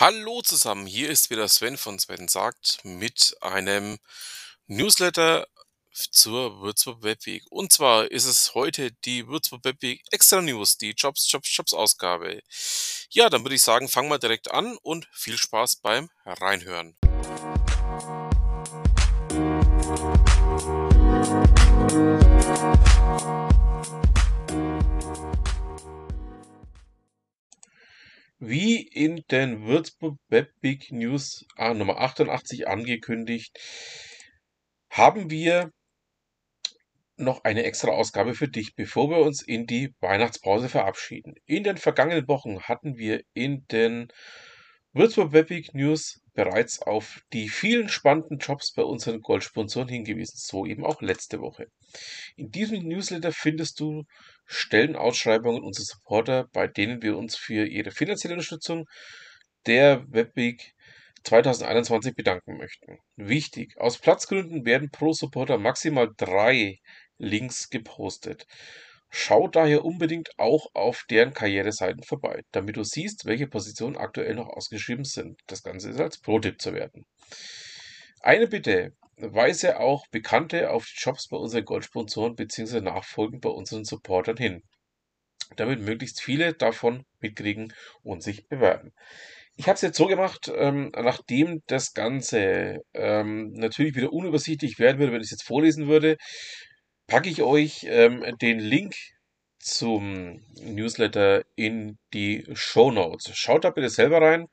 Hallo zusammen, hier ist wieder Sven von Sven sagt mit einem Newsletter zur Würzburg Webweek. Und zwar ist es heute die Würzburg Webweek Extra News, die Jobs, Jobs, Jobs Ausgabe. Ja, dann würde ich sagen, fangen wir direkt an und viel Spaß beim Reinhören. Wie in den Würzburg Web Big News ah, Nummer 88 angekündigt, haben wir noch eine extra Ausgabe für dich, bevor wir uns in die Weihnachtspause verabschieden. In den vergangenen Wochen hatten wir in den Würzburg Web Big News bereits auf die vielen spannenden Jobs bei unseren Goldsponsoren hingewiesen, so eben auch letzte Woche. In diesem Newsletter findest du Stellenausschreibungen unserer Supporter, bei denen wir uns für ihre finanzielle Unterstützung der Webweek 2021 bedanken möchten. Wichtig, aus Platzgründen werden pro Supporter maximal drei Links gepostet. Schau daher unbedingt auch auf deren Karriereseiten vorbei, damit du siehst, welche Positionen aktuell noch ausgeschrieben sind. Das Ganze ist als Pro-Tipp zu werten. Eine Bitte, weise auch Bekannte auf die Jobs bei unseren Goldsponsoren bzw. nachfolgend bei unseren Supportern hin, damit möglichst viele davon mitkriegen und sich bewerben. Ich habe es jetzt so gemacht, ähm, nachdem das Ganze ähm, natürlich wieder unübersichtlich werden würde, wenn ich es jetzt vorlesen würde, packe ich euch ähm, den Link zum Newsletter in die Show Notes. Schaut da bitte selber rein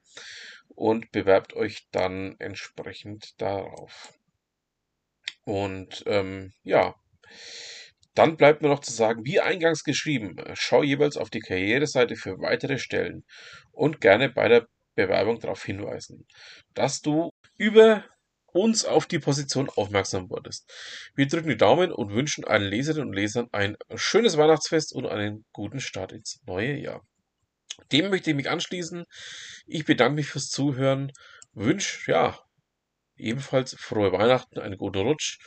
und bewerbt euch dann entsprechend darauf. Und ähm, ja, dann bleibt mir noch zu sagen, wie eingangs geschrieben, schau jeweils auf die Karriereseite für weitere Stellen und gerne bei der Bewerbung darauf hinweisen, dass du über uns auf die Position aufmerksam wurdest. Wir drücken die Daumen und wünschen allen Leserinnen und Lesern ein schönes Weihnachtsfest und einen guten Start ins neue Jahr. Dem möchte ich mich anschließen. Ich bedanke mich fürs Zuhören, wünsche ja ebenfalls frohe Weihnachten, einen guten Rutsch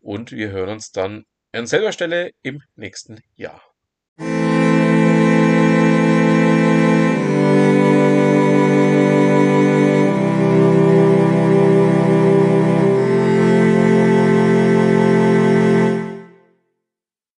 und wir hören uns dann an selber Stelle im nächsten Jahr.